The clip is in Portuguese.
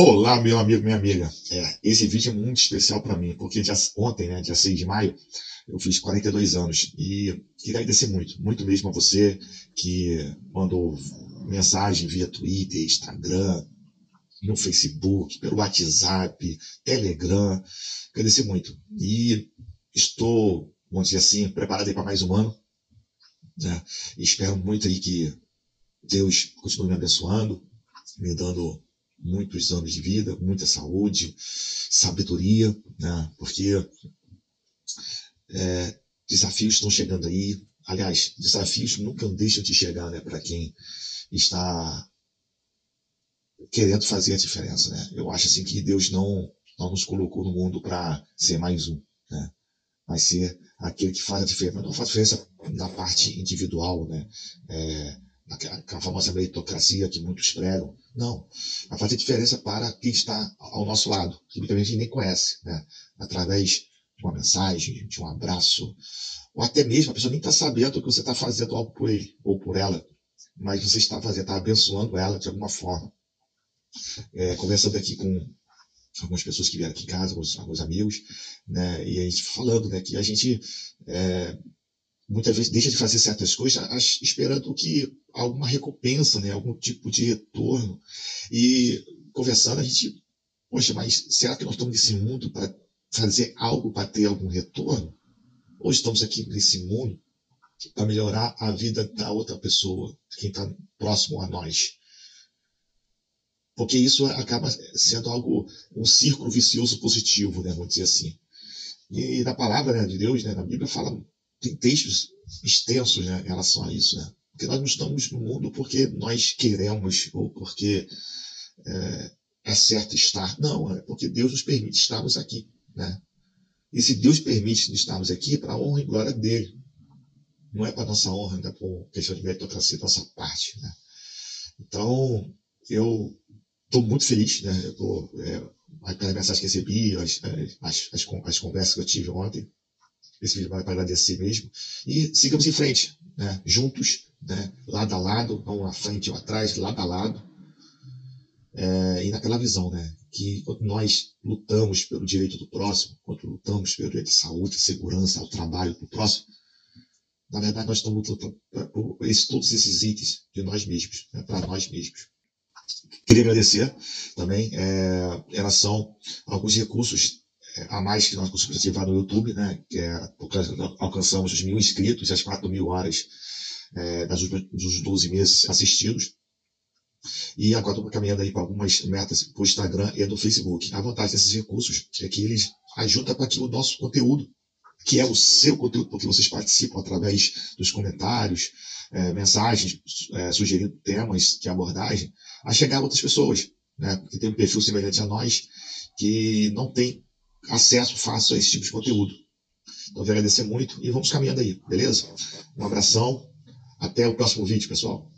Olá, meu amigo, minha amiga. É, esse vídeo é muito especial para mim, porque dia, ontem, né, dia 6 de maio, eu fiz 42 anos e queria agradecer muito, muito mesmo a você que mandou mensagem via Twitter, Instagram, no Facebook, pelo WhatsApp, Telegram. Agradecer muito. E estou, vamos dizer assim, preparado para mais um ano. Né? Espero muito aí que Deus continue me abençoando, me dando muitos anos de vida, muita saúde, sabedoria, né? porque é, desafios estão chegando aí. Aliás, desafios nunca deixam de chegar né, para quem está querendo fazer a diferença. Né? Eu acho assim que Deus não, não nos colocou no mundo para ser mais um, né? mas ser aquele que faz a diferença. Não faz diferença na parte individual, né? É, a famosa meritocracia que muitos pregam. Não. Vai fazer diferença para quem está ao nosso lado, que muita gente nem conhece, né? Através de uma mensagem, de um abraço, ou até mesmo a pessoa nem está sabendo que você está fazendo algo por ele ou por ela, mas você está fazendo, está abençoando ela de alguma forma. É, conversando aqui com algumas pessoas que vieram aqui em casa, alguns, alguns amigos, né? E a gente falando, né? Que a gente é, muitas vezes deixa de fazer certas coisas esperando que alguma recompensa, né, algum tipo de retorno. E conversando, a gente, poxa, mas será que nós estamos nesse mundo para fazer algo para ter algum retorno? Ou estamos aqui nesse mundo para melhorar a vida da outra pessoa, quem está próximo a nós? Porque isso acaba sendo algo, um círculo vicioso positivo, né, vamos dizer assim. E na palavra né, de Deus, né, na Bíblia, fala tem textos extensos né, em relação a isso, né? Porque nós não estamos no mundo porque nós queremos ou porque é, é certo estar. Não, é porque Deus nos permite estarmos aqui, né? E se Deus permite estarmos aqui, é para a honra e glória dele. Não é para nossa honra, ainda por questão de meritocracia nossa parte, né? Então, eu estou muito feliz, né? Eu tô, é, mensagens que recebi, as, as, as, as conversas que eu tive ontem, esse vídeo vai agradecer mesmo. E sigamos em frente, né? juntos, né? lado a lado, não à frente ou atrás, lado a lado. É, e naquela visão, né? que nós lutamos pelo direito do próximo, quando lutamos pelo direito à saúde, à segurança, ao trabalho do próximo, na verdade nós estamos lutando por esse, todos esses itens de nós mesmos, né? para nós mesmos. Queria agradecer também é, em relação a alguns recursos a mais que nós conseguimos ativar no YouTube, né? Que é, alcançamos os mil inscritos e as quatro mil horas é, das, dos 12 meses assistidos. E agora estamos caminhando aí para algumas metas para o Instagram e no Facebook. A vantagem desses recursos é que eles ajudam para que o nosso conteúdo, que é o seu conteúdo, porque vocês participam através dos comentários, é, mensagens, é, sugerindo temas de abordagem, a chegar a outras pessoas, né? Que tem um perfil semelhante a nós, que não tem acesso fácil a esse tipo de conteúdo. Então, eu quero agradecer muito e vamos caminhando aí, beleza? Um abração, até o próximo vídeo, pessoal.